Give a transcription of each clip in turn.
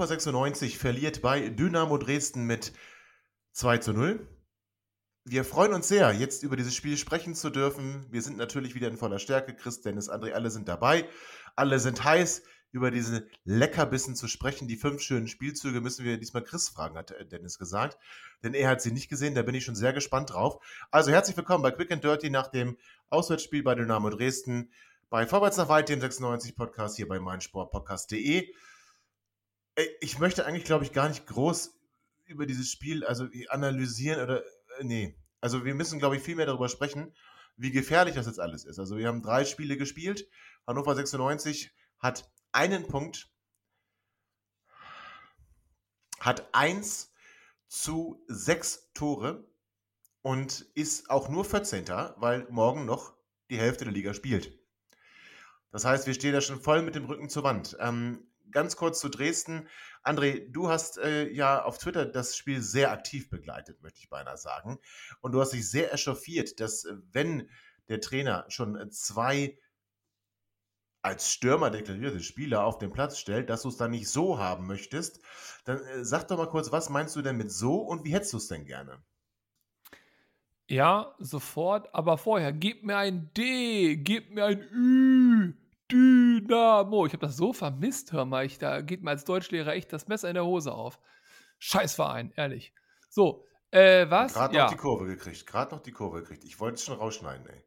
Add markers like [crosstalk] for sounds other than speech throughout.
Hannover 96 verliert bei Dynamo Dresden mit 2 zu 0. Wir freuen uns sehr, jetzt über dieses Spiel sprechen zu dürfen. Wir sind natürlich wieder in voller Stärke. Chris, Dennis, André, alle sind dabei. Alle sind heiß, über diese Leckerbissen zu sprechen. Die fünf schönen Spielzüge müssen wir diesmal Chris fragen, hat Dennis gesagt. Denn er hat sie nicht gesehen, da bin ich schon sehr gespannt drauf. Also herzlich willkommen bei Quick and Dirty nach dem Auswärtsspiel bei Dynamo Dresden. Bei Vorwärts nach Weit, dem 96 Podcast hier bei meinsportpodcast.de. Ich möchte eigentlich, glaube ich, gar nicht groß über dieses Spiel also analysieren oder äh, nee. Also wir müssen, glaube ich, viel mehr darüber sprechen, wie gefährlich das jetzt alles ist. Also wir haben drei Spiele gespielt. Hannover 96 hat einen Punkt, hat eins zu sechs Tore und ist auch nur 14. weil morgen noch die Hälfte der Liga spielt. Das heißt, wir stehen da schon voll mit dem Rücken zur Wand. Ähm, ganz kurz zu Dresden. André, du hast äh, ja auf Twitter das Spiel sehr aktiv begleitet, möchte ich beinahe sagen. Und du hast dich sehr echauffiert, dass äh, wenn der Trainer schon zwei als Stürmer deklarierte Spieler auf den Platz stellt, dass du es dann nicht so haben möchtest, dann äh, sag doch mal kurz, was meinst du denn mit so und wie hättest du es denn gerne? Ja, sofort, aber vorher, gib mir ein D, gib mir ein Ü, Dynamo. Ich habe das so vermisst, hör mal. Ich, da geht mir als Deutschlehrer echt das Messer in der Hose auf. Scheiß Verein, ehrlich. So, äh, was? Gerade ja. noch die Kurve gekriegt, gerade noch die Kurve gekriegt. Ich wollte es schon rausschneiden, ey.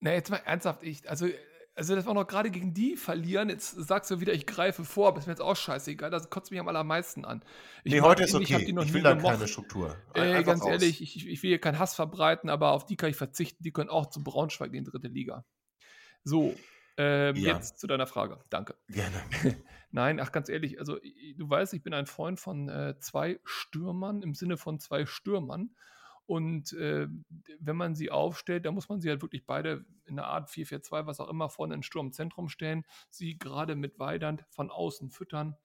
Na, jetzt mal ernsthaft, ich, also, also das war noch gerade gegen die verlieren. Jetzt sagst du wieder, ich greife vor, aber ist mir jetzt auch scheißegal. Das kotzt mich am allermeisten an. Ich nee, heute ist okay. Ich, ich will da keine Struktur. Äh, ganz raus. ehrlich, ich, ich will hier keinen Hass verbreiten, aber auf die kann ich verzichten. Die können auch zu Braunschweig in die dritte Liga. So, ähm, ja. Jetzt zu deiner Frage. Danke. Gerne. [laughs] Nein, ach ganz ehrlich, also du weißt, ich bin ein Freund von äh, zwei Stürmern im Sinne von zwei Stürmern. Und äh, wenn man sie aufstellt, dann muss man sie halt wirklich beide in einer Art 4-4-2, was auch immer, vorne in Sturmzentrum stellen, sie gerade mit Weidand von außen füttern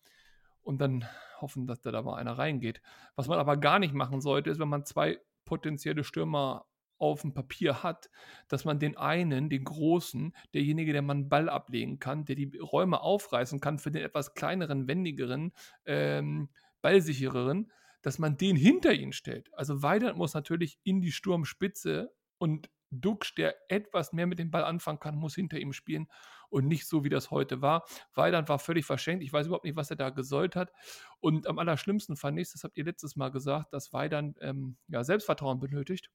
und dann hoffen, dass da, da mal einer reingeht. Was man aber gar nicht machen sollte, ist, wenn man zwei potenzielle Stürmer auf dem Papier hat, dass man den einen, den großen, derjenige, der man Ball ablegen kann, der die Räume aufreißen kann für den etwas kleineren, wendigeren, ähm, ballsichereren, dass man den hinter ihn stellt. Also Weidand muss natürlich in die Sturmspitze und Duxch, der etwas mehr mit dem Ball anfangen kann, muss hinter ihm spielen und nicht so, wie das heute war. Weidand war völlig verschenkt. Ich weiß überhaupt nicht, was er da gesollt hat. Und am allerschlimmsten fand ich, das habt ihr letztes Mal gesagt, dass Weidand ähm, ja, Selbstvertrauen benötigt.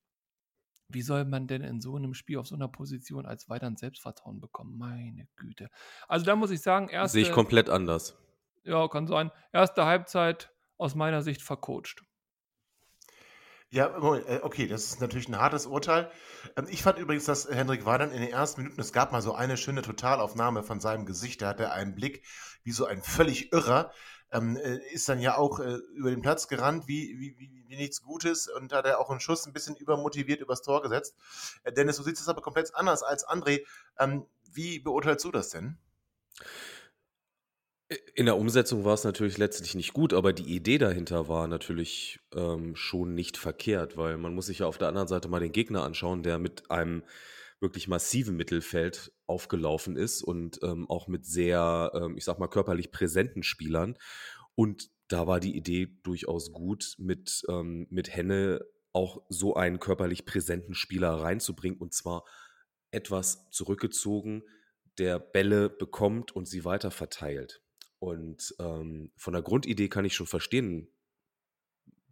Wie soll man denn in so einem Spiel auf so einer Position als weiteren Selbstvertrauen bekommen? Meine Güte. Also da muss ich sagen, erste. Sehe ich komplett anders. Ja, kann sein. Erste Halbzeit aus meiner Sicht vercoacht. Ja, äh, okay, das ist natürlich ein hartes Urteil. Ähm, ich fand übrigens, dass Hendrik Weidern in den ersten Minuten, es gab mal so eine schöne Totalaufnahme von seinem Gesicht, da hatte einen Blick wie so ein völlig Irrer, ähm, äh, ist dann ja auch äh, über den Platz gerannt, wie, wie, wie, wie, nichts Gutes und hat er auch einen Schuss ein bisschen übermotiviert übers Tor gesetzt. Äh, Dennis, du siehst es aber komplett anders als André. Ähm, wie beurteilst du das denn? In der Umsetzung war es natürlich letztlich nicht gut, aber die Idee dahinter war natürlich ähm, schon nicht verkehrt, weil man muss sich ja auf der anderen Seite mal den Gegner anschauen, der mit einem wirklich massiven Mittelfeld aufgelaufen ist und ähm, auch mit sehr, ähm, ich sag mal, körperlich präsenten Spielern. Und da war die Idee durchaus gut, mit, ähm, mit Henne auch so einen körperlich präsenten Spieler reinzubringen und zwar etwas zurückgezogen, der Bälle bekommt und sie weiter verteilt. Und ähm, von der Grundidee kann ich schon verstehen,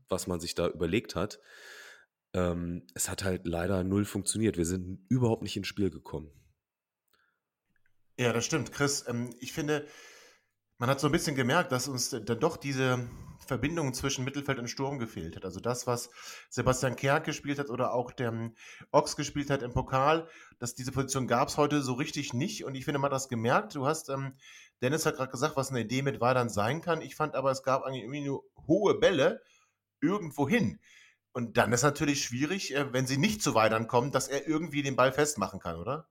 was man sich da überlegt hat. Ähm, es hat halt leider null funktioniert. Wir sind überhaupt nicht ins Spiel gekommen. Ja, das stimmt, Chris. Ähm, ich finde, Man hat so ein bisschen gemerkt, dass uns dann doch diese Verbindung zwischen Mittelfeld und Sturm gefehlt hat. Also das, was Sebastian Kerk gespielt hat oder auch der Ochs gespielt hat im Pokal, dass diese Position gab es heute so richtig nicht. Und ich finde, man hat das gemerkt. Du hast, ähm, Dennis hat gerade gesagt, was eine Idee mit Weidern sein kann. Ich fand aber, es gab eigentlich nur hohe Bälle irgendwo hin. Und dann ist natürlich schwierig, äh, wenn sie nicht zu Weidern kommen, dass er irgendwie den Ball festmachen kann, oder?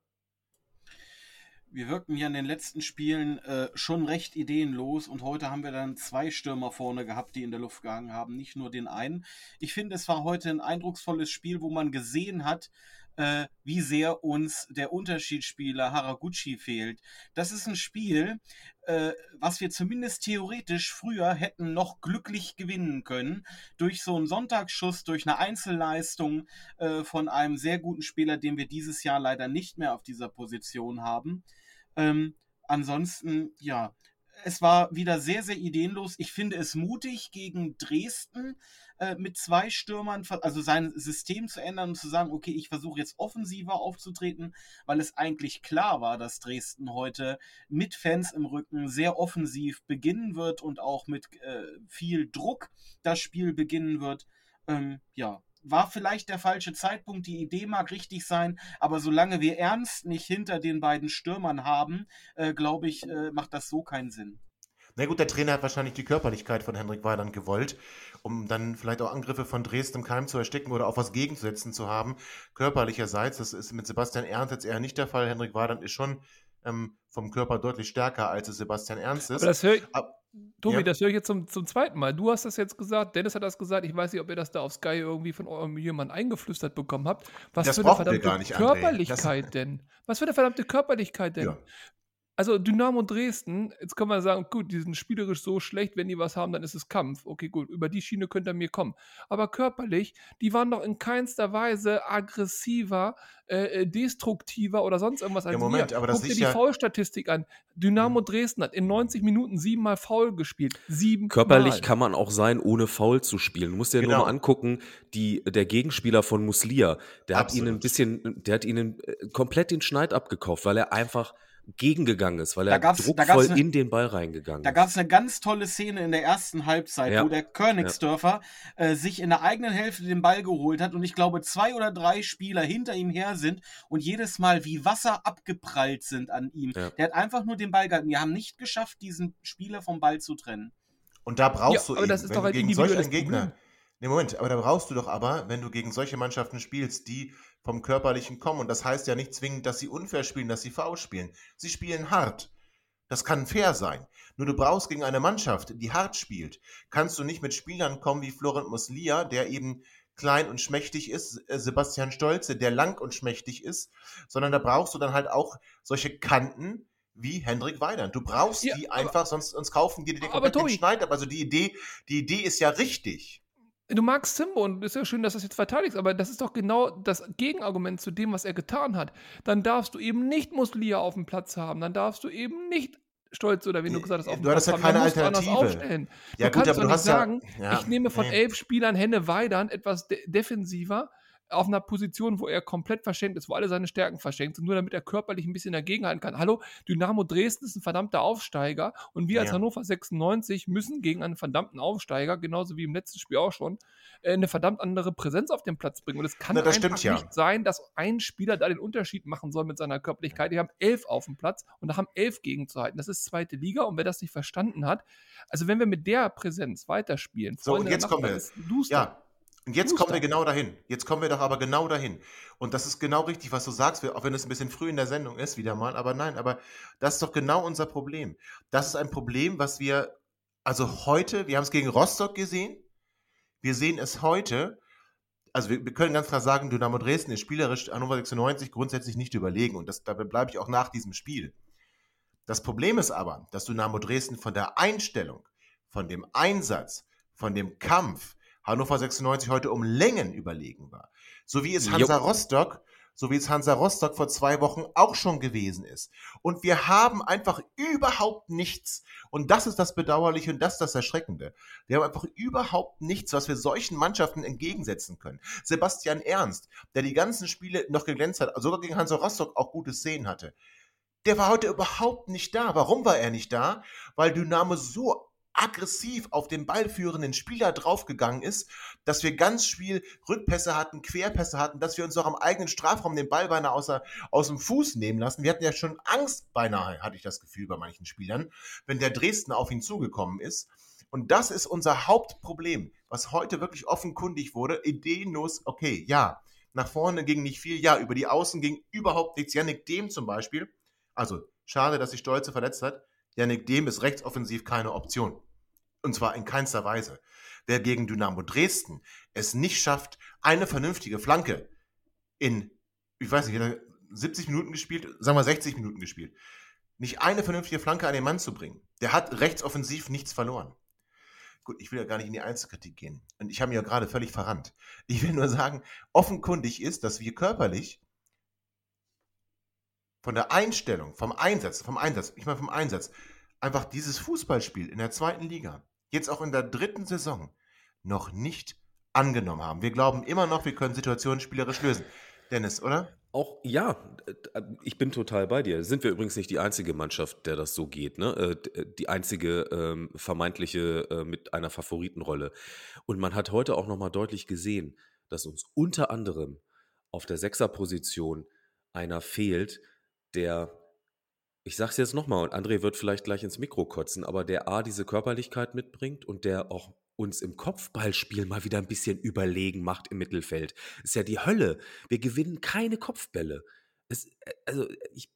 Wir wirkten ja in den letzten Spielen äh, schon recht ideenlos und heute haben wir dann zwei Stürmer vorne gehabt, die in der Luft gehangen haben, nicht nur den einen. Ich finde, es war heute ein eindrucksvolles Spiel, wo man gesehen hat, äh, wie sehr uns der Unterschiedsspieler Haraguchi fehlt. Das ist ein Spiel, äh, was wir zumindest theoretisch früher hätten noch glücklich gewinnen können. Durch so einen Sonntagsschuss, durch eine Einzelleistung äh, von einem sehr guten Spieler, den wir dieses Jahr leider nicht mehr auf dieser Position haben. Ähm, ansonsten, ja, es war wieder sehr, sehr ideenlos. Ich finde es mutig gegen Dresden äh, mit zwei Stürmern, also sein System zu ändern und zu sagen, okay, ich versuche jetzt offensiver aufzutreten, weil es eigentlich klar war, dass Dresden heute mit Fans im Rücken sehr offensiv beginnen wird und auch mit äh, viel Druck das Spiel beginnen wird. Ähm, ja, war vielleicht der falsche Zeitpunkt, die Idee mag richtig sein, aber solange wir Ernst nicht hinter den beiden Stürmern haben, äh, glaube ich, äh, macht das so keinen Sinn. Na gut, der Trainer hat wahrscheinlich die Körperlichkeit von Henrik Weidand gewollt, um dann vielleicht auch Angriffe von Dresden im Keim zu ersticken oder auch was gegenzusetzen zu haben. Körperlicherseits, das ist mit Sebastian Ernst jetzt eher nicht der Fall. Henrik Weidand ist schon ähm, vom Körper deutlich stärker, als es Sebastian Ernst ist. Aber das höre ich, Tobi, ja. das höre ich jetzt zum, zum zweiten Mal. Du hast das jetzt gesagt, Dennis hat das gesagt. Ich weiß nicht, ob ihr das da auf Sky irgendwie von eurem jemandem eingeflüstert bekommen habt. Was das für eine verdammte nicht, Körperlichkeit denn? Was für eine verdammte Körperlichkeit denn? Ja. Also Dynamo Dresden, jetzt kann man sagen, gut, die sind spielerisch so schlecht, wenn die was haben, dann ist es Kampf. Okay, gut, über die Schiene könnte er mir kommen. Aber körperlich, die waren doch in keinster Weise aggressiver, äh, äh destruktiver oder sonst irgendwas als ja, Moment, wir. aber das Guck dir ja die Foulstatistik an. Dynamo hm. Dresden hat in 90 Minuten siebenmal Foul gespielt. Sieben Körperlich mal. kann man auch sein, ohne Foul zu spielen. Du musst dir genau. nur mal angucken, die, der Gegenspieler von Muslia, der Absolut. hat ihnen ein bisschen, der hat ihnen äh, komplett den Schneid abgekauft, weil er einfach gegengegangen ist, weil er druckvoll eine, in den Ball reingegangen ist. Da gab es eine ganz tolle Szene in der ersten Halbzeit, ja. wo der Königsdörfer ja. äh, sich in der eigenen Hälfte den Ball geholt hat und ich glaube zwei oder drei Spieler hinter ihm her sind und jedes Mal wie Wasser abgeprallt sind an ihm. Ja. Der hat einfach nur den Ball gehalten. Wir haben nicht geschafft, diesen Spieler vom Ball zu trennen. Und da brauchst du aber eben, das ist doch ein gegen solch einen Gegner. Problem. Nee, Moment, aber da brauchst du doch aber, wenn du gegen solche Mannschaften spielst, die vom Körperlichen kommen. Und das heißt ja nicht zwingend, dass sie unfair spielen, dass sie faul spielen. Sie spielen hart. Das kann fair sein. Nur du brauchst gegen eine Mannschaft, die hart spielt, kannst du nicht mit Spielern kommen wie Florent Muslia, der eben klein und schmächtig ist, äh, Sebastian Stolze, der lang und schmächtig ist, sondern da brauchst du dann halt auch solche Kanten wie Hendrik Weidand. Du brauchst ja, die einfach, sonst, sonst kaufen die dir den Schneid ab. Also die Idee, die Idee ist ja richtig. Du magst Simbo und ist ja schön, dass du das jetzt verteidigst, aber das ist doch genau das Gegenargument zu dem, was er getan hat. Dann darfst du eben nicht Muslia auf dem Platz haben, dann darfst du eben nicht Stolz oder wie du gesagt hast, auf dem du Platz ja haben. keine Alternative. Aufstellen. Ja, du gut, kannst aber doch du nicht sagen, ja, ich nehme von nee. elf Spielern Henne Weidern etwas de defensiver auf einer Position, wo er komplett verschenkt ist, wo alle seine Stärken verschenkt sind, nur damit er körperlich ein bisschen dagegenhalten kann. Hallo, Dynamo Dresden ist ein verdammter Aufsteiger und wir als Hannover 96 müssen gegen einen verdammten Aufsteiger, genauso wie im letzten Spiel auch schon, äh, eine verdammt andere Präsenz auf den Platz bringen. Und es kann Na, einfach stimmt, nicht sein, dass ein Spieler da den Unterschied machen soll mit seiner Körperlichkeit. Die haben elf auf dem Platz und da haben elf gegenzuhalten. Das ist zweite Liga und wer das nicht verstanden hat, also wenn wir mit der Präsenz weiterspielen, so, und jetzt kommen wir. Ja, und jetzt kommen wir genau dahin. Jetzt kommen wir doch aber genau dahin. Und das ist genau richtig, was du sagst, auch wenn es ein bisschen früh in der Sendung ist, wieder mal. Aber nein, aber das ist doch genau unser Problem. Das ist ein Problem, was wir, also heute, wir haben es gegen Rostock gesehen. Wir sehen es heute. Also wir, wir können ganz klar sagen, Dynamo Dresden ist spielerisch Hannover 96 grundsätzlich nicht überlegen. Und das, dabei bleibe ich auch nach diesem Spiel. Das Problem ist aber, dass Dynamo Dresden von der Einstellung, von dem Einsatz, von dem Kampf, Hannover 96 heute um Längen überlegen war. So wie es Hansa Jupp. Rostock, so wie es Hansa Rostock vor zwei Wochen auch schon gewesen ist. Und wir haben einfach überhaupt nichts. Und das ist das Bedauerliche und das ist das Erschreckende. Wir haben einfach überhaupt nichts, was wir solchen Mannschaften entgegensetzen können. Sebastian Ernst, der die ganzen Spiele noch geglänzt hat, sogar gegen Hansa Rostock auch gute Szenen hatte. der war heute überhaupt nicht da. Warum war er nicht da? Weil Dynamo so aggressiv auf den ballführenden Spieler draufgegangen ist, dass wir ganz viel Rückpässe hatten, Querpässe hatten, dass wir uns auch am eigenen Strafraum den Ball beinahe außer, aus dem Fuß nehmen lassen. Wir hatten ja schon Angst beinahe, hatte ich das Gefühl bei manchen Spielern, wenn der Dresdner auf ihn zugekommen ist. Und das ist unser Hauptproblem, was heute wirklich offenkundig wurde. Ideenlos, okay, ja, nach vorne ging nicht viel, ja, über die Außen ging überhaupt nichts. Yannick Dem zum Beispiel, also schade, dass sich Stolze verletzt hat, Yannick Dem ist rechtsoffensiv keine Option. Und zwar in keinster Weise. Wer gegen Dynamo Dresden es nicht schafft, eine vernünftige Flanke in, ich weiß nicht, 70 Minuten gespielt, sagen wir 60 Minuten gespielt, nicht eine vernünftige Flanke an den Mann zu bringen, der hat rechtsoffensiv nichts verloren. Gut, ich will ja gar nicht in die Einzelkritik gehen. Und ich habe mich ja gerade völlig verrannt. Ich will nur sagen, offenkundig ist, dass wir körperlich von der Einstellung, vom Einsatz, vom Einsatz, ich meine vom Einsatz, einfach dieses Fußballspiel in der zweiten Liga, jetzt auch in der dritten Saison, noch nicht angenommen haben. Wir glauben immer noch, wir können Situationen spielerisch lösen. Dennis, oder? Auch ja, ich bin total bei dir. Sind wir übrigens nicht die einzige Mannschaft, der das so geht, ne? Äh, die einzige ähm, vermeintliche äh, mit einer Favoritenrolle. Und man hat heute auch nochmal deutlich gesehen, dass uns unter anderem auf der Sechserposition einer fehlt, der, ich sag's jetzt nochmal, und André wird vielleicht gleich ins Mikro kotzen, aber der A, diese Körperlichkeit mitbringt und der auch uns im Kopfballspiel mal wieder ein bisschen überlegen macht im Mittelfeld. Ist ja die Hölle. Wir gewinnen keine Kopfbälle. Es, äh, also ich,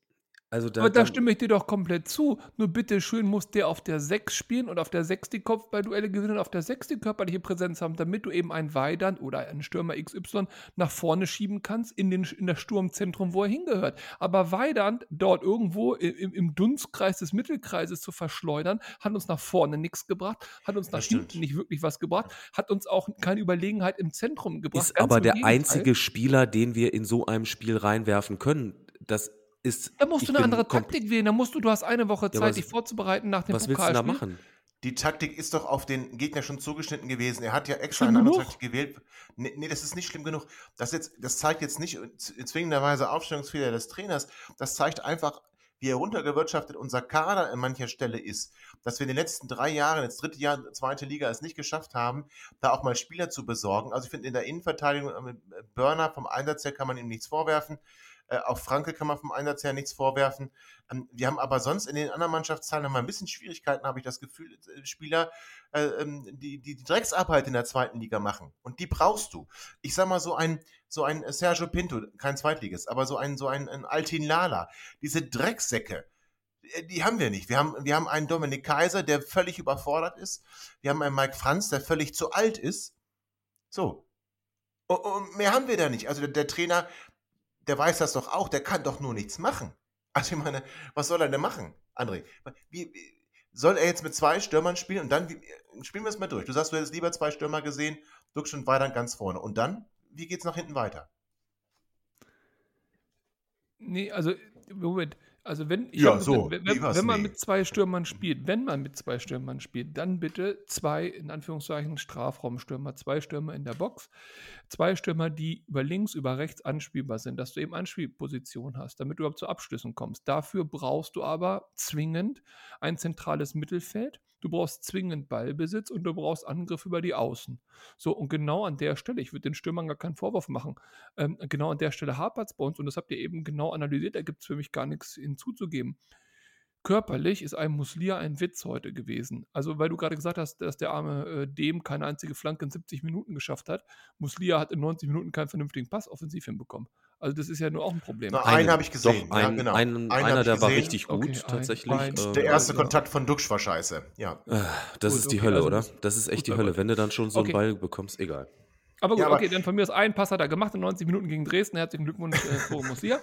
also da, Aber da stimme ich dir doch komplett zu. Nur bitte schön muss der auf der 6 spielen und auf der 6 die Kopfballduelle gewinnen und auf der 6 die körperliche Präsenz haben, damit du eben einen Weidern oder einen Stürmer XY nach vorne schieben kannst in, den, in das Sturmzentrum, wo er hingehört. Aber Weidern dort irgendwo im, im Dunstkreis des Mittelkreises zu verschleudern, hat uns nach vorne nichts gebracht, hat uns nach hinten nicht wirklich was gebracht, hat uns auch keine Überlegenheit im Zentrum gebracht. Ist aber der einzige Spieler, den wir in so einem Spiel reinwerfen können. Das ist. Da musst du eine andere Taktik wählen. Da musst du, du hast eine Woche Zeit, ja, dich vorzubereiten nach dem Was willst du da machen? Die Taktik ist doch auf den Gegner schon zugeschnitten gewesen. Er hat ja extra eine andere Taktik gewählt. Nee, nee, das ist nicht schlimm genug. Das, jetzt, das zeigt jetzt nicht zwingenderweise Aufstellungsfehler des Trainers. Das zeigt einfach, wie heruntergewirtschaftet unser Kader an mancher Stelle ist. Dass wir in den letzten drei Jahren, jetzt dritte Jahr, zweite Liga, es nicht geschafft haben, da auch mal Spieler zu besorgen. Also ich finde, in der Innenverteidigung mit äh, Burner vom Einsatz her kann man ihm nichts vorwerfen. Äh, auch Franke kann man vom Einsatz her nichts vorwerfen. Ähm, wir haben aber sonst in den anderen Mannschaftszahlen noch mal ein bisschen Schwierigkeiten, habe ich das Gefühl, äh, Spieler, äh, ähm, die, die, die Drecksarbeit in der zweiten Liga machen. Und die brauchst du. Ich sag mal, so ein, so ein Sergio Pinto, kein Zweitliges, aber so ein, so ein, ein Altin Lala, diese Drecksäcke, äh, die haben wir nicht. Wir haben, wir haben einen Dominik Kaiser, der völlig überfordert ist. Wir haben einen Mike Franz, der völlig zu alt ist. So. Und mehr haben wir da nicht. Also der, der Trainer, der weiß das doch auch, der kann doch nur nichts machen. [laughs] Also ich meine, was soll er denn machen, André? Wie, soll er jetzt mit zwei Stürmern spielen und dann, wie, spielen wir es mal durch. Du sagst, du hättest lieber zwei Stürmer gesehen, Duxch und weiter ganz vorne. Und dann, wie geht es nach hinten weiter? Nee, also, Moment, also wenn, ja, so, wenn, wenn, wenn man nee. mit zwei Stürmern spielt, wenn man mit zwei Stürmern spielt, dann bitte zwei, in Anführungszeichen, Strafraumstürmer, zwei Stürmer in der Box, zwei Stürmer, die über links, über rechts anspielbar sind, dass du eben Anspielposition hast, damit du überhaupt zu Abschlüssen kommst. Dafür brauchst du aber zwingend ein zentrales Mittelfeld du brauchst zwingend Ballbesitz und du brauchst Angriff über die Außen. So, und genau an der Stelle, ich würde den Stürmern gar keinen Vorwurf machen, ähm, genau an der Stelle hapert es bei uns und das habt ihr eben genau analysiert, da gibt es für mich gar nichts hinzuzugeben. Körperlich ist ein Muslia ein Witz heute gewesen. Also, weil du gerade gesagt hast, dass der arme äh, Dem keine einzige Flanke in 70 Minuten geschafft hat. Muslia hat in 90 Minuten keinen vernünftigen Pass offensiv hinbekommen. Also das ist ja nur auch ein Problem. Na, einen habe ich gesehen. Doch, ein, ja, genau. ein, einer, der war richtig gut, okay, tatsächlich. Ein, ein, der erste ja. Kontakt von Duxch war scheiße. Ja. Äh, das gut, ist die okay, Hölle, also oder? Das ist echt die Hölle. Wenn du dann schon so okay. einen Ball bekommst, egal. Aber gut, ja, aber okay, dann von mir aus ein Pass hat er gemacht in 90 Minuten gegen Dresden. Herzlichen Glückwunsch, äh.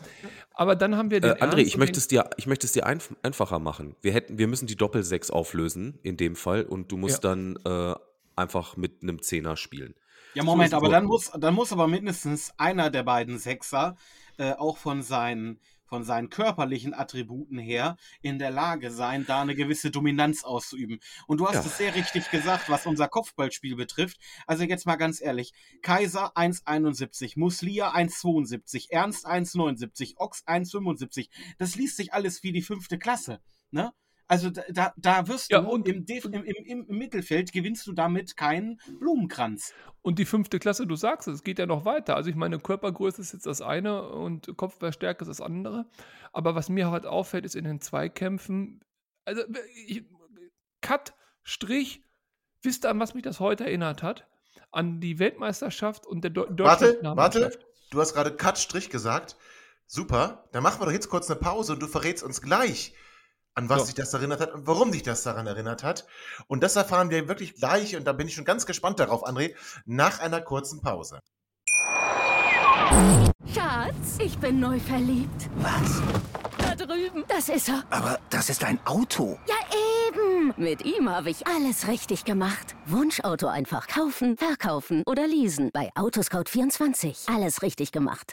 Aber dann haben wir den. Äh, André, ich möchte es dir, ich möchte es dir einf einfacher machen. Wir, hätten, wir müssen die Doppel-6 auflösen in dem Fall und du musst ja. dann äh, einfach mit einem Zehner spielen. Ja, Moment, so aber dann muss, dann muss aber mindestens einer der beiden Sechser äh, auch von seinen von seinen körperlichen Attributen her in der Lage sein, da eine gewisse Dominanz auszuüben. Und du hast Ja. es sehr richtig gesagt, was unser Kopfballspiel betrifft. Also jetzt mal ganz ehrlich. Kaiser 1,71, Muslia 1,72, Ernst 1,79, Ochs 1,75. Das liest sich alles wie die fünfte Klasse. Ne? Also da, da, da wirst Ja, du und- im, im, im, im Mittelfeld gewinnst du damit keinen Blumenkranz. Und die fünfte Klasse, du sagst es, es geht ja noch weiter. Also ich meine, Körpergröße ist jetzt das eine und Kopfballstärke ist das andere. Aber was mir halt auffällt, ist in den Zweikämpfen, also ich, Cut, Strich, wisst ihr, an was mich das heute erinnert hat? An die Weltmeisterschaft und der Deu Warte, warte. Du hast gerade Cut-Strich gesagt. Super. Dann machen wir doch jetzt kurz eine Pause und du verrätst uns gleich, an was So. dich das erinnert hat und warum dich das daran erinnert hat. Und das erfahren wir wirklich gleich und da bin ich schon ganz gespannt darauf, André, nach einer kurzen Pause. Schatz, ich bin neu verliebt. Was? Da drüben. Das ist er. Aber das ist ein Auto. Ja, eben. Mit ihm habe ich alles richtig gemacht. Wunschauto einfach kaufen, verkaufen oder leasen. Bei Autoscout24. Alles richtig gemacht.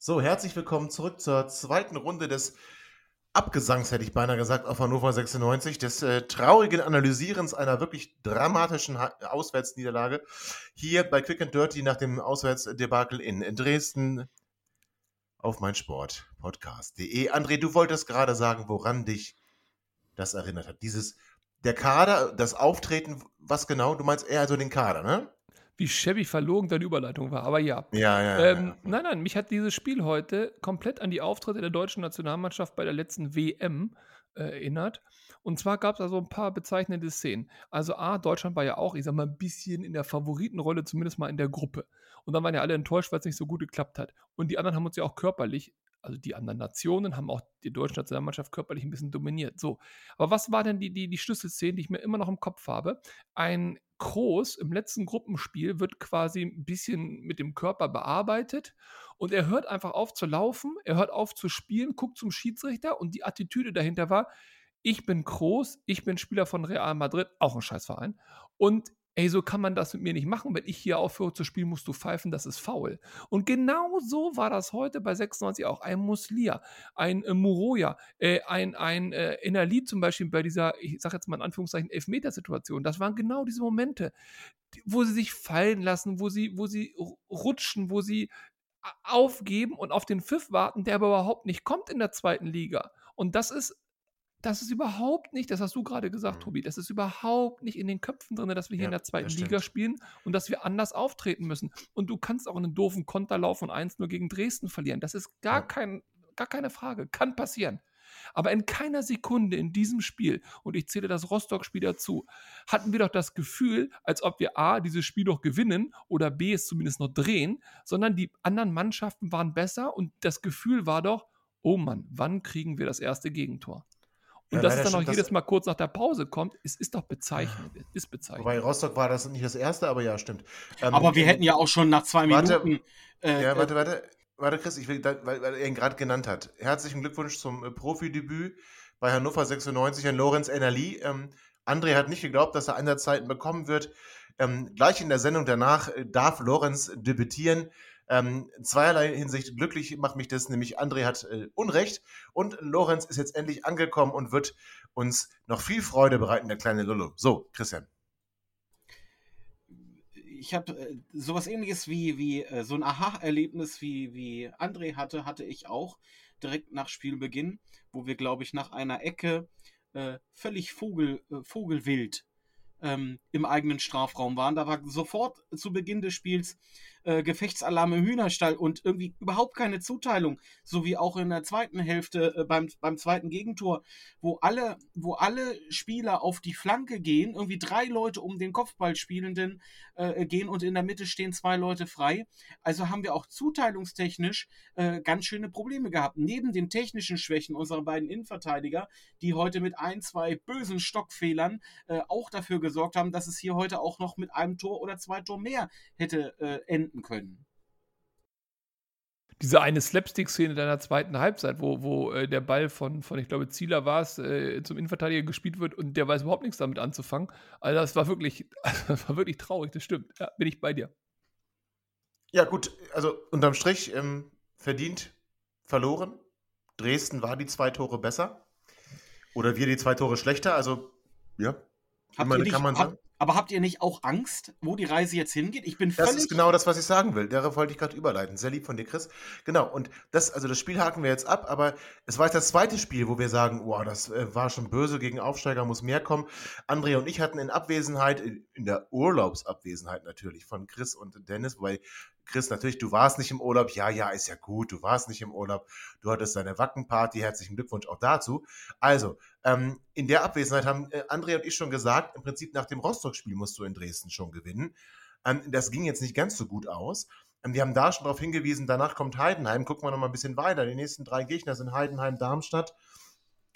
So, herzlich willkommen zurück zur zweiten Runde des Abgesangs, hätte ich beinahe gesagt, auf Hannover 96, des äh, traurigen Analysierens einer wirklich dramatischen Auswärtsniederlage hier bei Quick and Dirty nach dem Auswärtsdebakel in Dresden auf mein Sport-Podcast.de. André, du wolltest gerade sagen, woran dich das erinnert hat. Dieses, der Kader, das Auftreten, was genau? Du meinst eher also den Kader, ne? Wie shabby verlogen deine Überleitung war, aber ja. Ja, ja. Ähm, ja. nein, nein, mich hat dieses Spiel heute komplett an die Auftritte der deutschen Nationalmannschaft bei der letzten WM äh, erinnert. Und zwar gab es also ein paar bezeichnende Szenen. Also A, Deutschland war ja auch, ich sag mal, ein bisschen in der Favoritenrolle, zumindest mal in der Gruppe. Und dann waren ja alle enttäuscht, weil es nicht so gut geklappt hat. Und die anderen haben uns ja auch körperlich, also die anderen Nationen haben auch die deutsche Nationalmannschaft körperlich ein bisschen dominiert. So. Aber was war denn die, die, die Schlüsselszene, die ich mir immer noch im Kopf habe? Ein Kroos im letzten Gruppenspiel wird quasi ein bisschen mit dem Körper bearbeitet und er hört einfach auf zu laufen, er hört auf zu spielen, guckt zum Schiedsrichter und die Attitüde dahinter war, ich bin Kroos, ich bin Spieler von Real Madrid, auch ein Scheißverein und ey, so kann man das mit mir nicht machen. Wenn ich hier aufhöre zu spielen, musst du pfeifen, das ist faul. Und genau so war das heute bei 96 auch. Ein Muslia, ein äh, Muroya, äh, ein, ein äh, Enali zum Beispiel bei dieser, ich sag jetzt mal in Anführungszeichen, Elfmetersituation. Das waren genau diese Momente, wo sie sich fallen lassen, wo sie, wo sie ru- rutschen, wo sie a- aufgeben und auf den Pfiff warten, der aber überhaupt nicht kommt in der zweiten Liga. Und das ist das ist überhaupt nicht, das hast du gerade gesagt, Mhm. Tobi, das ist überhaupt nicht in den Köpfen drin, dass wir hier Ja, in der zweiten Liga spielen und dass wir anders auftreten müssen. Und du kannst auch einen doofen Konterlauf von 1 nur gegen Dresden verlieren. Das ist gar, Ja. kein, gar keine Frage. Kann passieren. Aber in keiner Sekunde in diesem Spiel, und ich zähle das Rostock-Spiel dazu, hatten wir doch das Gefühl, als ob wir A, dieses Spiel doch gewinnen oder B, es zumindest noch drehen, sondern die anderen Mannschaften waren besser und das Gefühl war doch, oh Mann, wann kriegen wir das erste Gegentor? Und Ja, dass es dann auch das- jedes Mal kurz nach der Pause kommt, ist, ist doch bezeichnend. Ist bezeichnend. Wobei Rostock war das nicht das erste, aber ja, stimmt. Ähm, Aber wir hätten ja auch schon nach zwei Warte. Minuten. Äh, Ja, äh, warte, warte. Warte, Chris, ich will, weil, weil er ihn gerade genannt hat. Herzlichen Glückwunsch zum äh, Profidebüt bei Hannover 96 an Lorenz Ennerli. Ähm, André hat nicht geglaubt, dass er Einsatzzeiten bekommen wird. Ähm, gleich in der Sendung danach äh, darf Lorenz debütieren. Ähm, in zweierlei Hinsicht glücklich macht mich das, nämlich André hat äh, Unrecht und Lorenz ist jetzt endlich angekommen und wird uns noch viel Freude bereiten, der kleine Lullo. So, Christian. ich habe äh, sowas ähnliches wie, wie äh, so ein Aha-Erlebnis wie, wie André hatte, hatte ich auch direkt nach Spielbeginn, wo wir, glaube ich, nach einer Ecke äh, völlig Vogel, äh, vogelwild ähm, im eigenen Strafraum waren. Da war sofort zu Beginn des Spiels äh, Gefechtsalarm im Hühnerstall und irgendwie überhaupt keine Zuteilung, so wie auch in der zweiten Hälfte äh, beim, beim zweiten Gegentor, wo alle, wo alle Spieler auf die Flanke gehen, irgendwie drei Leute um den Kopfballspielenden äh, gehen und in der Mitte stehen zwei Leute frei. Also haben wir auch zuteilungstechnisch äh, ganz schöne Probleme gehabt. Neben den technischen Schwächen unserer beiden Innenverteidiger, die heute mit ein, zwei bösen Stockfehlern äh, auch dafür gesorgt haben, dass es hier heute auch noch mit einem Tor oder zwei Tor mehr hätte äh, enden können. Diese eine Slapstick-Szene deiner zweiten Halbzeit, wo, wo äh, der Ball von, von, ich glaube, Zieler war es, äh, zum Innenverteidiger gespielt wird und der weiß überhaupt nichts damit anzufangen. Also das war wirklich, [laughs] das war wirklich traurig, das stimmt. Ja, bin ich bei dir. Ja, gut, also unterm Strich ähm, verdient verloren. Dresden war die zwei Tore besser. Oder wir die zwei Tore schlechter. Also, ja. Habt ihr nicht, kann man sagen. Hab, aber habt ihr nicht auch Angst, wo die Reise jetzt hingeht? Ich bin völlig. Das ist genau das, was ich sagen will. Darauf wollte ich gerade überleiten. Sehr lieb von dir, Chris. Genau. Und das, also das Spiel haken wir jetzt ab, aber es war jetzt das zweite Spiel, wo wir sagen, wow, das äh, war schon böse gegen Aufsteiger, muss mehr kommen. Andrea und ich hatten in Abwesenheit, in der Urlaubsabwesenheit natürlich von Chris und Dennis, weil Chris, natürlich, du warst nicht im Urlaub. Ja, ja, ist ja gut, du warst nicht im Urlaub. Du hattest deine Wackenparty. Herzlichen Glückwunsch auch dazu. Also, ähm, in der Abwesenheit haben äh, André und ich schon gesagt, im Prinzip nach dem Rostock-Spiel musst du in Dresden schon gewinnen. Ähm, das ging jetzt nicht ganz so gut aus. Ähm, wir haben da schon darauf hingewiesen, danach kommt Heidenheim. Gucken wir noch mal ein bisschen weiter. Die nächsten drei Gegner sind Heidenheim, Darmstadt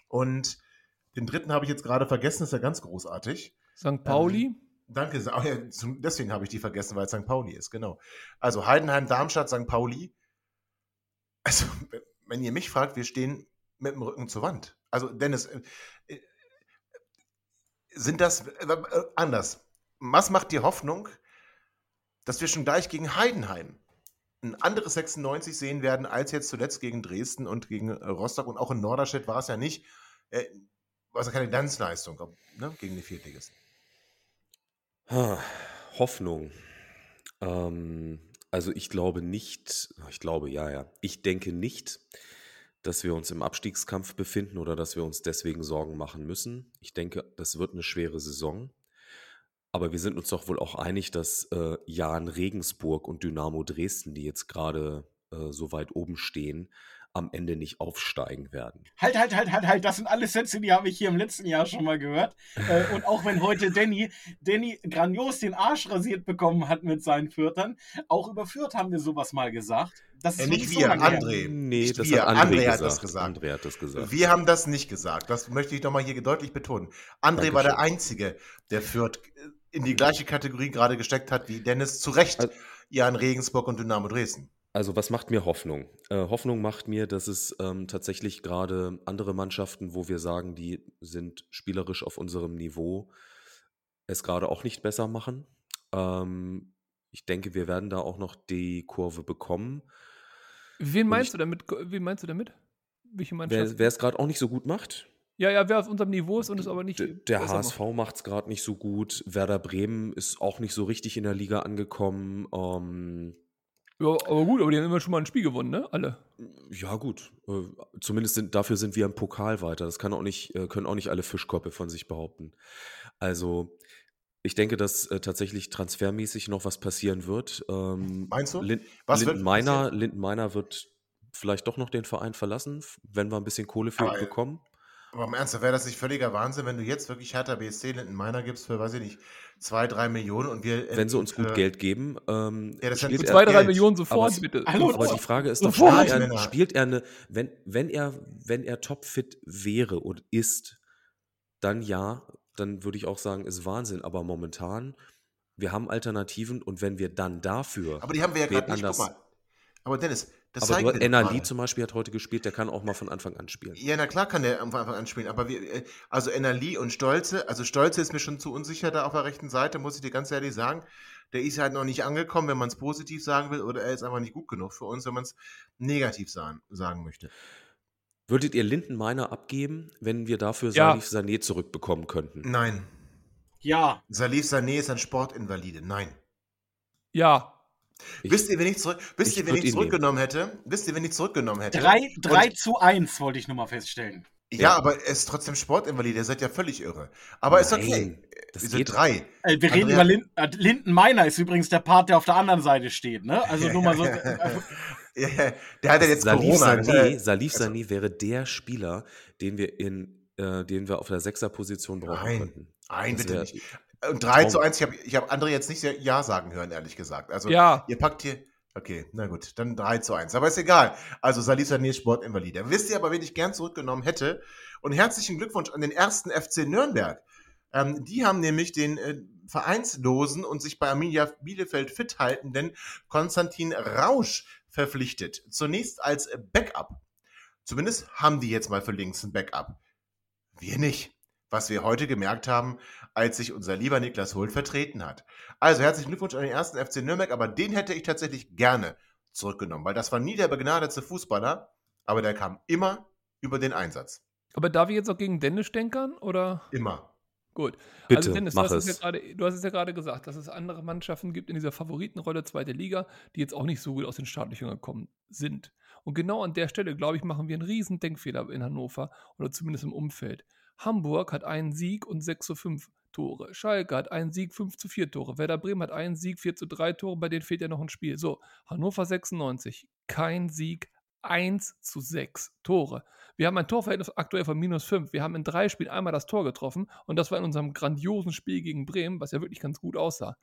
und den dritten habe ich jetzt gerade vergessen, ist ja ganz großartig. St. Pauli? Ähm, Danke, [laughs] deswegen habe ich die vergessen, weil es St. Pauli ist, genau. Also Heidenheim, Darmstadt, St. Pauli. Also, wenn ihr mich fragt, wir stehen mit dem Rücken zur Wand. Also, Dennis, äh, äh, sind das äh, anders? Was macht dir Hoffnung, dass wir schon gleich gegen Heidenheim ein anderes 96 sehen werden, als jetzt zuletzt gegen Dresden und gegen Rostock und auch in Norderstedt war es ja nicht, äh, war es ja keine Glanzleistung ne, gegen die Viertligisten. Hoffnung. Ähm, also ich glaube nicht, ich glaube ja, ja. Ich denke nicht, dass wir uns im Abstiegskampf befinden oder dass wir uns deswegen Sorgen machen müssen. Ich denke, das wird eine schwere Saison. Aber wir sind uns doch wohl auch einig, dass äh, Jan Regensburg und Dynamo Dresden, die jetzt gerade äh, so weit oben stehen, am Ende nicht aufsteigen werden. Halt, halt, halt, halt, halt, das sind alles Sätze, die habe ich hier im letzten Jahr schon mal gehört. äh, und auch wenn heute Danny, Danny grandios den Arsch rasiert bekommen hat mit seinen Fürtern, auch über Fürth haben wir sowas mal gesagt. Das ist äh, nicht wir, so André. Nee, nicht das wir. hat André, André hat das gesagt. André hat das gesagt. Wir haben das nicht gesagt. Das möchte ich nochmal hier deutlich betonen. André Dankeschön. war der Einzige, der Fürth in die gleiche Kategorie gerade gesteckt hat wie Dennis. Zu Recht, also, Jan Regensburg und Dynamo Dresden. Also was macht mir Hoffnung? Äh, Hoffnung macht mir, dass es ähm, tatsächlich gerade andere Mannschaften, wo wir sagen, die sind spielerisch auf unserem Niveau, es gerade auch nicht besser machen. Ähm, ich denke, wir werden da auch noch die Kurve bekommen. Wen meinst ich, du damit? Wen meinst du damit? Welche Mannschaft? Wer es gerade auch nicht so gut macht. Ja, ja, wer auf unserem Niveau ist und es aber nicht. Der, der HSV macht es gerade nicht so gut. Werder Bremen ist auch nicht so richtig in der Liga angekommen. Ähm, ja, aber gut, aber die haben immer schon mal ein Spiel gewonnen, ne? Alle. Ja, gut. Äh, zumindest sind, dafür sind wir im Pokal weiter. Das kann auch nicht, äh, können auch nicht alle Fischkoppe von sich behaupten. Also, ich denke, dass äh, tatsächlich transfermäßig noch was passieren wird. Ähm, Meinst du? Lind, was Linden Meiner, Linden Meiner wird vielleicht doch noch den Verein verlassen, wenn wir ein bisschen Kohle für ihn bekommen. Aber im Ernst, wäre das nicht völliger Wahnsinn, wenn du jetzt wirklich Hertha BSC Linden Meiner gibst für, weiß ich nicht, zwei, drei Millionen und wir. Wenn sie uns gut Geld geben, ähm, ja, das spielt sind zwei, drei Geld. Millionen sofort, aber, bitte. Hallo, aber die Frage ist doch, spielt er, spielt er, eine, wenn, wenn er, wenn er topfit wäre und ist, dann ja, dann würde ich auch sagen, ist Wahnsinn. Aber momentan, wir haben Alternativen und wenn wir dann dafür. Aber die haben wir ja gerade nicht. Guck mal. Aber Dennis, das aber du, Enali zum Beispiel hat heute gespielt, der kann auch mal von Anfang an spielen. Ja, na klar kann der von Anfang an spielen, aber wir, äh, also Enali und Stolze, also Stolze ist mir schon zu unsicher da auf der rechten Seite, muss ich dir ganz ehrlich sagen. Der ist halt noch nicht angekommen, wenn man es positiv sagen will, oder er ist einfach nicht gut genug für uns, wenn man es negativ sagen, sagen möchte. Würdet ihr Linden Meiner abgeben, wenn wir dafür ja. Salif Sané zurückbekommen könnten? Nein. Ja. Salif Sané ist ein Sportinvalide. Nein. Ja. Ich, wisst ihr, wenn ich, zurück, wisst ihr, wenn ich zurückgenommen nehmen. hätte? Wisst ihr, wenn ich zurückgenommen hätte? 3, 3 zu 1 wollte ich nur mal feststellen. Ja, aber er ist trotzdem Sportinvalid, ihr seid ja völlig irre. Aber ist okay. Nein, das Wir sind geht- drei. Äh, wir reden Andrea- über Linden. Äh, Linden Meiner ist übrigens der Part, der auf der anderen Seite steht, ne? Also nur mal so. äh, Ja, der hat ja jetzt Salif Corona. Sané, äh, Salif also- Sané wäre der Spieler, den wir in, äh, den wir auf der Sechserposition brauchen Nein, könnten. Nein, Das bitte wär- nicht. Und 3 zu Traum. 1, ich habe ich hab André jetzt nicht sehr Ja sagen hören, ehrlich gesagt. Also Ja, ihr packt hier. Okay, na gut, dann 3 zu 1. Aber ist egal. Also Salif Sané ist Sportinvalide. Wisst ihr aber, wen ich gern zurückgenommen hätte? Und herzlichen Glückwunsch an den ersten FC Nürnberg. Ähm, die haben nämlich den äh, vereinslosen und sich bei Arminia Bielefeld fit haltenden Konstantin Rausch verpflichtet. Zunächst als äh, Backup. Zumindest haben die jetzt mal für links ein Backup. Wir nicht. Was wir heute gemerkt haben, als sich unser lieber Niklas Hult vertreten hat. Also herzlichen Glückwunsch an den ersten FC Nürnberg, aber den hätte ich tatsächlich gerne zurückgenommen, weil das war nie der begnadete Fußballer, aber der kam immer über den Einsatz. aber darf ich jetzt auch gegen Dennis stänkern? Oder? Immer. Gut. Bitte, also Dennis, mach du, hast es. Ja gerade, du hast es ja gerade gesagt, dass es andere Mannschaften gibt in dieser Favoritenrolle zweite Liga, die jetzt auch nicht so gut aus den Startlöchern gekommen sind. Und genau an der Stelle, glaube ich, machen wir einen riesen Denkfehler in Hannover oder zumindest im Umfeld. Hamburg hat einen Sieg und 6 zu 5 Tore. Schalke hat einen Sieg, 5 zu 4 Tore. Werder Bremen hat einen Sieg, 4 zu 3 Tore, bei denen fehlt ja noch ein Spiel. So, Hannover 96, kein Sieg, 1 zu 6 Tore. Wir haben ein Torverhältnis aktuell von minus 5. Wir haben in drei Spielen einmal das Tor getroffen und das war in unserem grandiosen Spiel gegen Bremen, was ja wirklich ganz gut aussah.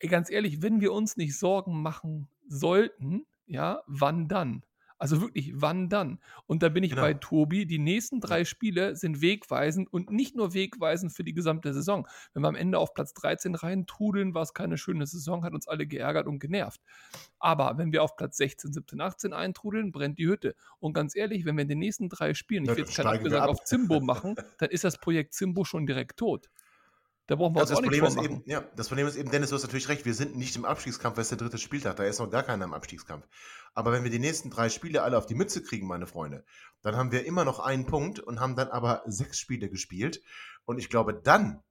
Ganz ehrlich, wenn wir uns nicht Sorgen machen sollten, ja, wann dann? Also wirklich, wann dann? Und da bin ich Genau. bei Tobi. Die nächsten drei Spiele sind wegweisend und nicht nur wegweisend für die gesamte Saison. Wenn wir am Ende auf Platz 13 reintrudeln, war es keine schöne Saison, hat uns alle geärgert und genervt. Aber wenn wir auf Platz 16, 17, 18 eintrudeln, brennt die Hütte. Und ganz ehrlich, wenn wir in den nächsten drei Spielen, ich will jetzt keinen wir Abgesang ab. auf Zimbo [laughs] machen, dann ist das Projekt Zimbo schon direkt tot. Da brauchen wir Also uns das, auch Problem ist eben, ja, das Problem ist eben, Dennis, du hast natürlich recht, wir sind nicht im Abstiegskampf, weil es der dritte Spieltag, da ist noch gar keiner im Abstiegskampf. Aber wenn wir die nächsten drei Spiele alle auf die Mütze kriegen, meine Freunde, dann haben wir immer noch einen Punkt und haben dann aber sechs Spiele gespielt. Und ich glaube, dann,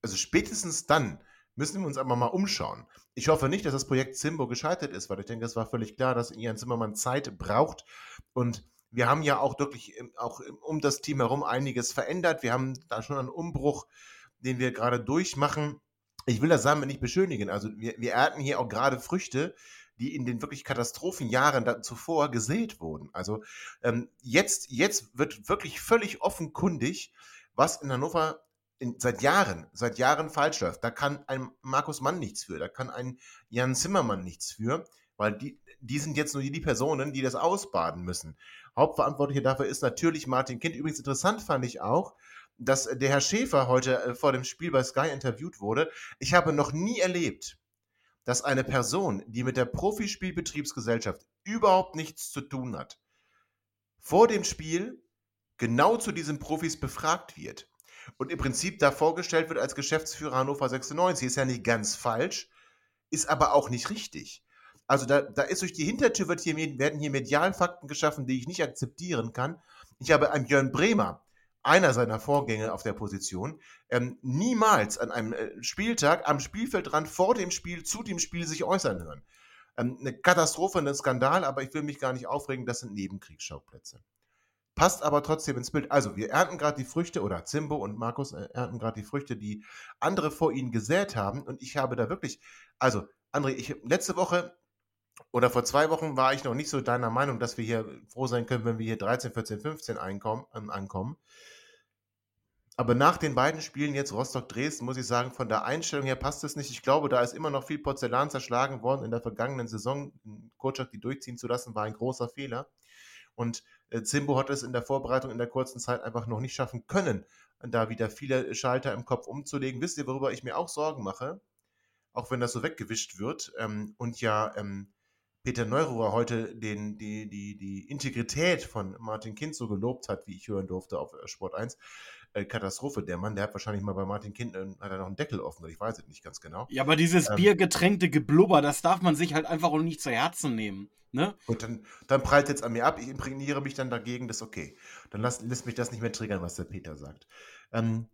also spätestens dann, müssen wir uns aber mal umschauen. Ich hoffe nicht, dass das Projekt Zimbo gescheitert ist, weil ich denke, es war völlig klar, dass Ian Zimmermann Zeit braucht. Und wir haben ja auch wirklich auch um das Team herum einiges verändert. Wir haben da schon einen Umbruch, den wir gerade durchmachen. Ich will das damit nicht beschönigen. Also wir, wir ernten hier auch gerade Früchte, die in den wirklich Katastrophenjahren zuvor gesät wurden. Also ähm, jetzt, jetzt wird wirklich völlig offenkundig, was in Hannover in, seit Jahren, seit Jahren falsch läuft. Da kann ein Markus Mann nichts für, da kann ein Jan Zimmermann nichts für, weil die, die sind jetzt nur die, die Personen, die das ausbaden müssen. Hauptverantwortlicher dafür ist natürlich Martin Kind. Übrigens interessant fand ich auch, dass der Herr Schäfer heute äh, vor dem Spiel bei Sky interviewt wurde. Ich habe noch nie erlebt, dass eine Person, die mit der Profispielbetriebsgesellschaft überhaupt nichts zu tun hat, vor dem Spiel genau zu diesen Profis befragt wird und im Prinzip da vorgestellt wird als Geschäftsführer Hannover 96. Ist ja nicht ganz falsch, ist aber auch nicht richtig. Also da, da ist durch die Hintertür wird hier, werden hier Medialfakten geschaffen, die ich nicht akzeptieren kann. Ich habe einem Jörn Bremer, einer seiner Vorgänger auf der Position, ähm, niemals an einem äh, Spieltag am Spielfeldrand vor dem Spiel, zu dem Spiel sich äußern hören. Ähm, eine Katastrophe, ein Skandal, aber ich will mich gar nicht aufregen, das sind Nebenkriegsschauplätze. Passt aber trotzdem ins Bild. Also, wir ernten gerade die Früchte, oder Zimbo und Markus äh, ernten gerade die Früchte, die andere vor ihnen gesät haben. Und ich habe da wirklich, also, André, ich, letzte Woche oder vor zwei Wochen war ich noch nicht so deiner Meinung, dass wir hier froh sein können, wenn wir hier 13, 14, 15 einkommen, ähm, ankommen. Aber nach den beiden Spielen jetzt Rostock-Dresden muss ich sagen, von der Einstellung her passt es nicht. Ich glaube, da ist immer noch viel Porzellan zerschlagen worden in der vergangenen Saison. Kurczak die durchziehen zu lassen, war ein großer Fehler. Und äh, Zimbo hat es in der Vorbereitung in der kurzen Zeit einfach noch nicht schaffen können, da wieder viele Schalter im Kopf umzulegen. Wisst ihr, worüber ich mir auch Sorgen mache? Auch wenn das so weggewischt wird ähm, und ja ähm, Peter Neururer heute den, die, die, die Integrität von Martin Kind so gelobt hat, wie ich hören durfte auf äh, Sport 1. Äh, Katastrophe. Der Mann, der hat wahrscheinlich mal bei Martin Kind äh, hat er noch einen Deckel offen, ich weiß es nicht ganz genau. Ja, aber dieses Ähm. biergetränkte Geblubber, das darf man sich halt einfach auch nicht zu Herzen nehmen. Ne? Und dann, dann prallt jetzt an mir ab, ich imprägniere mich dann dagegen, das ist okay. Dann lass, lässt mich das nicht mehr triggern, was der Peter sagt. Ähm,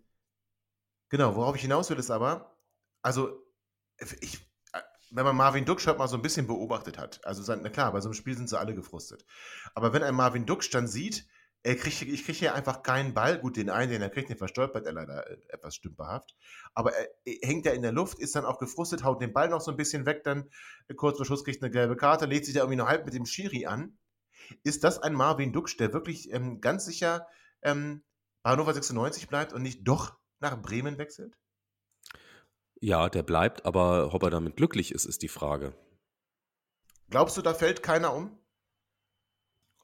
genau, worauf ich hinaus will, ist aber, also, ich, wenn man Marvin Duksch halt mal so ein bisschen beobachtet hat, also sein- na klar, bei so einem Spiel sind sie alle gefrustet. Aber wenn ein Marvin Duksch dann sieht, Er kriegt, ich kriege hier einfach keinen Ball. Gut, den einen, den er kriegt, den verstolpert er leider äh, etwas stümperhaft. Aber er, er hängt ja in der Luft, ist dann auch gefrustet, haut den Ball noch so ein bisschen weg, dann kurz vor Schluss kriegt eine gelbe Karte, legt sich da irgendwie noch halb mit dem Schiri an. Ist das ein Marvin Duksch, der wirklich ähm, ganz sicher ähm, bei Hannover 96 bleibt und nicht doch nach Bremen wechselt? Ja, der bleibt, aber ob er damit glücklich ist, ist die Frage. Glaubst du, da fällt keiner um?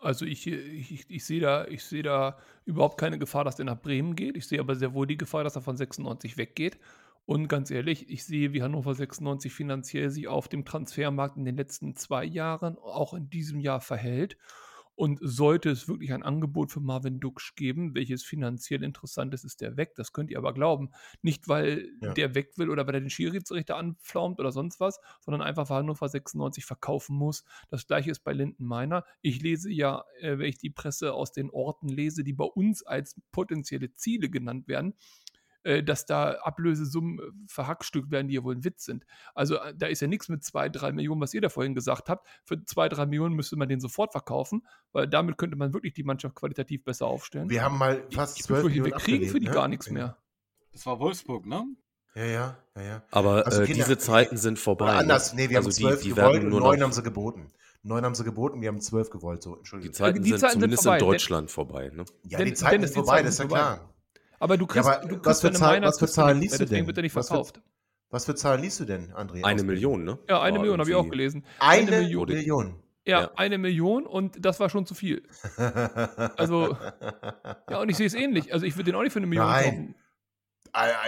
Also ich, ich, ich sehe da, ich sehe da überhaupt keine Gefahr, dass der nach Bremen geht. Ich sehe aber sehr wohl die Gefahr, dass er von 96 weggeht. Und ganz ehrlich, ich sehe, wie Hannover 96 finanziell sich auf dem Transfermarkt in den letzten zwei Jahren, auch in diesem Jahr verhält. Und sollte es wirklich ein Angebot für Marvin Duksch geben, welches finanziell interessant ist, ist der weg. Das könnt ihr aber glauben. Nicht, weil Ja. der weg will oder weil er den Schiedsrichter anpflaumt oder sonst was, sondern einfach, weil Hannover 96 verkaufen muss. Das gleiche ist bei Linden Meiner. Ich lese ja, äh, wenn ich die Presse aus den Orten lese, die bei uns als potenzielle Ziele genannt werden, dass da Ablösesummen äh, verhackstückt werden, die ja wohl ein Witz sind. Also äh, da ist ja nichts mit zwei, drei Millionen, was ihr da vorhin gesagt habt. Für zwei, drei Millionen müsste man den sofort verkaufen, weil damit könnte man wirklich die Mannschaft qualitativ besser aufstellen. Wir haben mal fast ich 12 befürchte, wir Millionen kriegen für die abgelehnt, gar ne? nichts mehr. Das war Wolfsburg, ne? Ja, ja, ja, ja. Aber Also äh, Kinder, diese Zeiten sind vorbei. Ne? anders, nee, wir also haben die, zwölf die gewollt werden und neun haben sie geboten. Neun haben sie geboten, wir haben zwölf gewollt, so, die Entschuldigung. Zeiten Die sind Zeiten sind zumindest vorbei, in denn- Deutschland vorbei. Ne? Ja, Denn- die Zeiten sind die vorbei, Zeiten das ist ja vorbei. klar. Aber du kriegst, aber du was kriegst für deine Zahlen- Miner was für Zahlen nicht liest du deswegen denn? wird er nicht Was für- verkauft. Was für Zahlen liest du denn, André? Eine Million, ne? Ja, eine War Million habe ich auch gelesen. Eine Eine Million. Million. Ja, Ja. eine Million und das war schon zu viel. [laughs] Also, Ja, und ich sehe es ähnlich. Also ich würde den auch nicht für eine Million Nein. kaufen.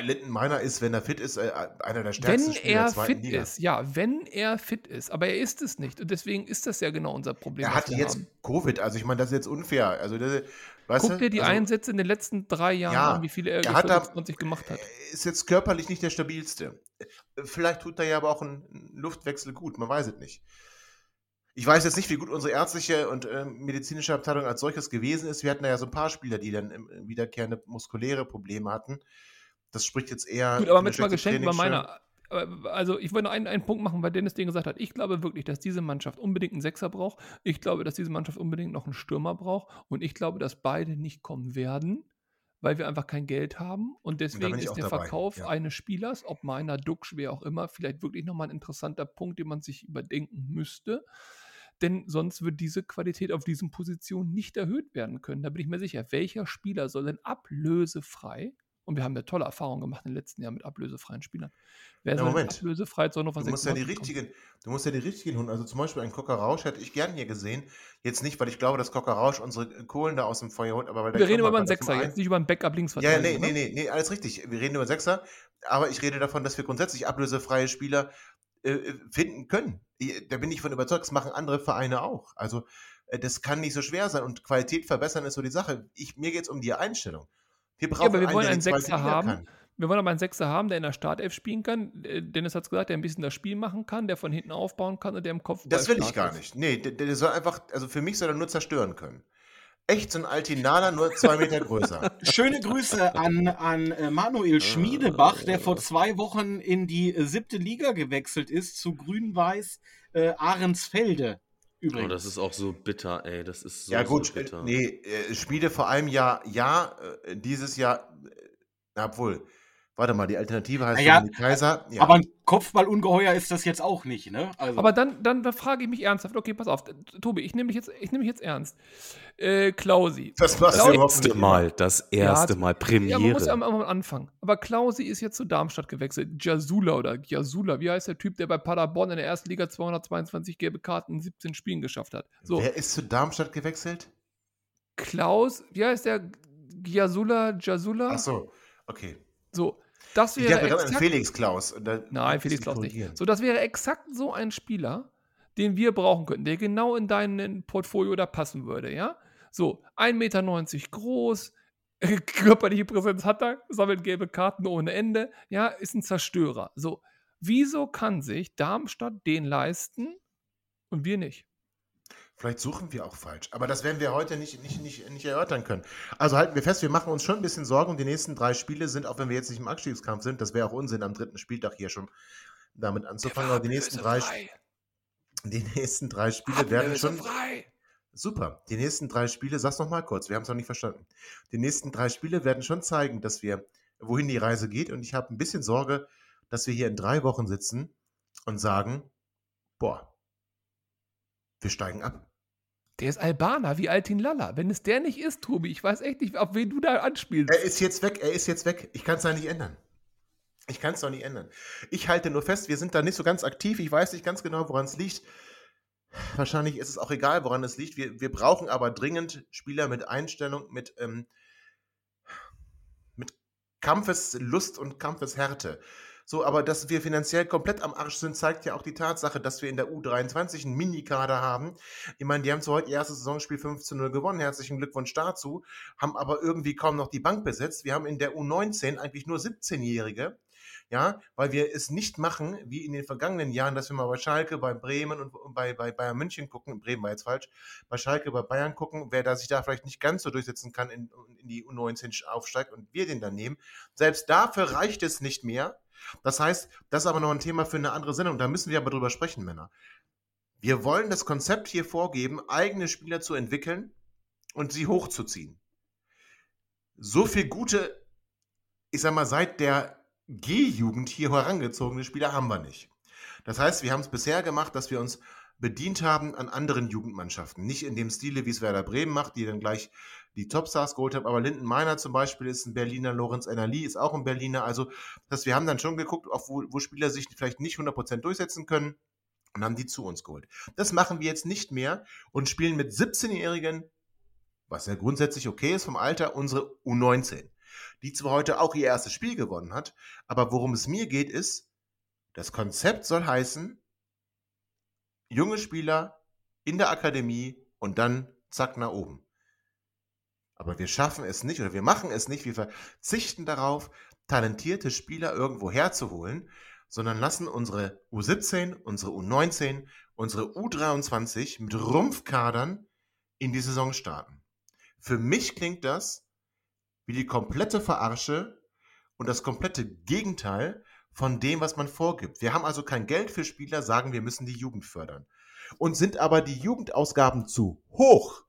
Linden Meiner ist, wenn er fit ist, äh, einer der stärksten Wenn Spieler er der zweiten fit Liga. ist, ja, wenn er fit ist. Aber er ist es nicht. Und deswegen ist das ja genau unser Problem. Er was hatte jetzt haben. Covid, also ich meine, das ist jetzt unfair. Also, das, weißt Guck du? dir die also, Einsätze in den letzten drei Jahren Ja, an, wie viele er, er hat da- 26 gemacht hat. Ist jetzt körperlich nicht der stabilste. Vielleicht tut er ja aber auch einen Luftwechsel gut, man weiß es nicht. Ich weiß jetzt nicht, wie gut unsere ärztliche und äh, medizinische Abteilung als solches gewesen ist. Wir hatten da ja so ein paar Spieler, die dann wiederkehrende muskuläre Probleme hatten. Das spricht jetzt eher. Gut, aber jetzt mal geschenkt bei meiner. Aber- Also, ich wollte noch einen, einen Punkt machen, weil Dennis den gesagt hat. Ich glaube wirklich, dass diese Mannschaft unbedingt einen Sechser braucht. Ich glaube, dass diese Mannschaft unbedingt noch einen Stürmer braucht. Und ich glaube, dass beide nicht kommen werden, weil wir einfach kein Geld haben. Und deswegen ich ist der dabei, Verkauf ja. eines Spielers, ob meiner, Duxch, wer auch immer, vielleicht wirklich nochmal ein interessanter Punkt, den man sich überdenken müsste. Denn sonst wird diese Qualität auf diesen Positionen nicht erhöht werden können. Da bin ich mir sicher. Welcher Spieler soll denn ablösefrei, und wir haben ja tolle Erfahrungen gemacht in den letzten Jahren mit ablösefreien Spielern, wer Ja, soll denn Moment. ablösefrei zu Hannover Du musst ja die 96 kommen? richtigen, du musst ja die richtigen holen. Also zum Beispiel einen Cocker Rausch hätte ich gern hier gesehen. Jetzt nicht, weil ich glaube, dass Cocker Rausch unsere Kohlen da aus dem Feuer holt, aber weil Wir reden über einen Sechser jetzt, nicht über einen Backup Ja, Linksverteidiger. nee, nee, ne? nee, nee, alles richtig. Wir reden über Sechser, aber ich rede davon, dass wir grundsätzlich ablösefreie Spieler äh, finden können. Ich- Da bin ich von überzeugt, das machen andere Vereine auch. Also äh, das kann nicht so schwer sein und Qualität verbessern ist so die Sache. Ich, mir geht es um die Einstellung. Wir brauchen aber wir wollen einen die zweite Sechser Liga haben, kann. Wir wollen aber einen Sechser haben, der in der Startelf spielen kann. Äh, Dennis hat es gesagt, der ein bisschen das Spiel machen kann, der von hinten aufbauen kann und der im Kopf. Das will ich gar nicht. Nee, der, der soll einfach, also für mich soll er nur zerstören können. Echt so ein Altinaler, nur zwei Meter größer. [laughs] Schöne Grüße an, an äh, Manuel Schmiedebach, der vor zwei Wochen in die äh, siebte Liga gewechselt ist, zu Grün-Weiß äh, Ahrensfelde. Übrigens. Oh, das ist auch so bitter, ey. Das ist so, ja gut, so bitter. äh, nee, äh, Spiele vor einem Jahr, ja, äh, dieses Jahr, obwohl, warte mal, die Alternative heißt Na ja, Dominik Kaiser. Ja. Aber ein Kopfballungeheuer ist das jetzt auch nicht, ne? Also, Aber dann, dann, dann frage ich mich ernsthaft, okay, pass auf, Tobi, ich nehme mich jetzt, ich nehme mich jetzt ernst. Äh, Klausi. das machst Das erste. Mal, das erste Ja, Mal Ja, man muss ja Premiere. am, am Anfang. Aber Klausi ist jetzt zu Darmstadt gewechselt. Jasula oder Jasula, wie heißt der Typ, der bei Paderborn in der ersten Liga 222 gelbe Karten in 17 Spielen geschafft hat? So, Wer ist zu Darmstadt gewechselt? Klaus, wie heißt der? Jasula, Jasula? Ach so, okay. So, das Ich wäre dachte gerade an exakt, Felix Klaus. Da Nein, Felix ich Klaus nicht. So, das wäre exakt so ein Spieler, den wir brauchen könnten, der genau in dein Portfolio da passen würde, ja? So, 1,90 Meter groß, [laughs] körperliche Präsenz hat er, sammelt gelbe Karten ohne Ende, ja, ist ein Zerstörer. So, wieso kann sich Darmstadt den leisten und wir nicht? Vielleicht suchen wir auch falsch. Aber das werden wir heute nicht, nicht, nicht, nicht erörtern können. Also halten wir fest, wir machen uns schon ein bisschen Sorgen um die nächsten drei Spiele sind, auch wenn wir jetzt nicht im Abstiegskampf sind, das wäre auch Unsinn, am dritten Spieltag hier schon damit anzufangen. Aber die nächsten drei, frei. die nächsten drei Spiele werden schon frei. Super. Die nächsten drei Spiele, sag's noch mal kurz, wir haben es noch nicht verstanden. Die nächsten drei Spiele werden schon zeigen, dass wir, wohin die Reise geht. Und ich habe ein bisschen Sorge, dass wir hier in drei Wochen sitzen und sagen, boah, wir steigen ab. Der ist Albaner, wie Altin Lalla. Wenn es der nicht ist, Tobi, ich weiß echt nicht, auf wen du da anspielst. Er ist jetzt weg, er ist jetzt weg. Ich kann es da nicht ändern. Ich kann es doch nicht ändern. Ich halte nur fest, wir sind da nicht so ganz aktiv. Ich weiß nicht ganz genau, woran es liegt. Wahrscheinlich ist es auch egal, woran es liegt. Wir, wir brauchen aber dringend Spieler mit Einstellung, mit, ähm, mit Kampfeslust und Kampfeshärte. So, aber dass wir finanziell komplett am Arsch sind, zeigt ja auch die Tatsache, dass wir in der U23 einen Minikader haben. Ich meine, die haben zwar heute ihr erstes Saisonspiel 15 0 gewonnen, herzlichen Glückwunsch dazu, haben aber irgendwie kaum noch die Bank besetzt. Wir haben in der U19 eigentlich nur 17-Jährige ja, weil wir es nicht machen, wie in den vergangenen Jahren, dass wir mal bei Schalke, bei Bremen und bei, bei Bayern München gucken, Bremen war jetzt falsch, bei Schalke, bei Bayern gucken, wer da sich da vielleicht nicht ganz so durchsetzen kann, in, in die U19 aufsteigt und wir den dann nehmen. Selbst dafür reicht es nicht mehr. Das heißt, das ist aber noch ein Thema für eine andere Sendung, da müssen wir aber drüber sprechen, Männer. Wir wollen das Konzept hier vorgeben, eigene Spieler zu entwickeln und sie hochzuziehen. So viel gute, ich sag mal, seit der G-Jugend hier herangezogene Spieler haben wir nicht. Das heißt, wir haben es bisher gemacht, dass wir uns bedient haben an anderen Jugendmannschaften. Nicht in dem Stile, wie es Werder Bremen macht, die dann gleich die Topstars geholt haben, aber Linden Meiner zum Beispiel ist ein Berliner, Lorenz Enerli ist auch ein Berliner. Also, dass wir haben dann schon geguckt, auf wo, wo Spieler sich vielleicht nicht 100% durchsetzen können und haben die zu uns geholt. Das machen wir jetzt nicht mehr und spielen mit 17-Jährigen, was ja grundsätzlich okay ist vom Alter, unsere U19 die zwar heute auch ihr erstes Spiel gewonnen hat, aber worum es mir geht, ist, das Konzept soll heißen, junge Spieler in der Akademie und dann zack nach oben. Aber wir schaffen es nicht oder wir machen es nicht, wir verzichten darauf, talentierte Spieler irgendwo herzuholen, sondern lassen unsere U17, unsere U19, unsere U23 mit Rumpfkadern in die Saison starten. Für mich klingt das wie die komplette Verarsche und das komplette Gegenteil von dem, was man vorgibt. Wir haben also kein Geld für Spieler, sagen wir müssen die Jugend fördern. Und sind aber die Jugendausgaben zu hoch,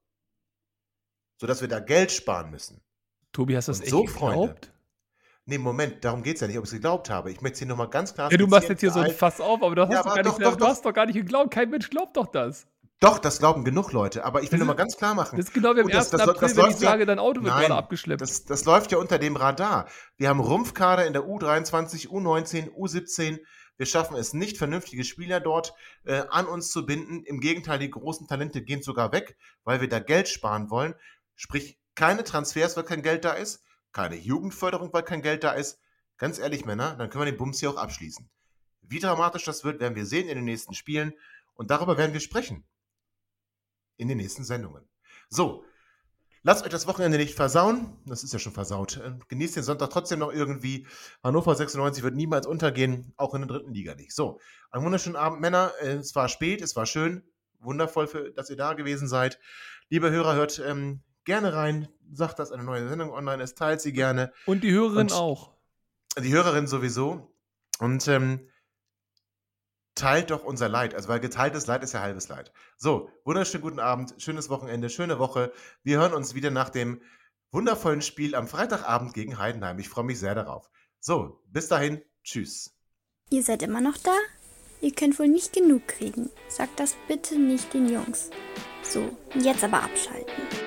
sodass wir da Geld sparen müssen. Tobi, hast du das echt so, geglaubt? Freunde, Nee, Moment, darum geht es ja nicht, ob ich es geglaubt habe. Ich möchte es hier nochmal ganz klar Ja, du machst jetzt hier so ein Fass auf, aber du hast, ja, aber doch, doch, du doch. hast doch gar nicht geglaubt. Kein Mensch glaubt doch das. Doch, das glauben genug Leute, aber ich will nur mal ganz klar machen. Das ist genau wie am 1. Das, das, April, das wenn ich sage, dein Auto wird nein, gerade abgeschleppt. Das, das läuft ja unter dem Radar. Wir haben Rumpfkader in der U23, U19, U17. Wir schaffen es nicht, vernünftige Spieler dort äh, an uns zu binden. Im Gegenteil, die großen Talente gehen sogar weg, weil wir da Geld sparen wollen. Sprich, keine Transfers, weil kein Geld da ist, keine Jugendförderung, weil kein Geld da ist. Ganz ehrlich, Männer, dann können wir den Bums hier auch abschließen. Wie dramatisch das wird, werden wir sehen in den nächsten Spielen. Und darüber werden wir sprechen in den nächsten Sendungen. So, lasst euch das Wochenende nicht versauen. Das ist ja schon versaut. Ähm, genießt den Sonntag trotzdem noch irgendwie. Hannover 96 wird niemals untergehen, auch in der dritten Liga nicht. So, einen wunderschönen Abend, Männer. Äh, es war spät, es war schön. Wundervoll, dass ihr da gewesen seid. Liebe Hörer, hört ähm, gerne rein. Sagt, dass eine neue Sendung online ist. Teilt sie gerne. Und die Hörerin Und auch. Die Hörerin sowieso. Und ähm, teilt doch unser Leid. Also, weil geteiltes Leid ist ja halbes Leid. So, wunderschönen guten Abend, schönes Wochenende, schöne Woche. Wir hören uns wieder nach dem wundervollen Spiel am Freitagabend gegen Heidenheim. Ich freue mich sehr darauf. So, bis dahin, tschüss. Ihr seid immer noch da? Ihr könnt wohl nicht genug kriegen. Sagt das bitte nicht den Jungs. So, jetzt aber abschalten.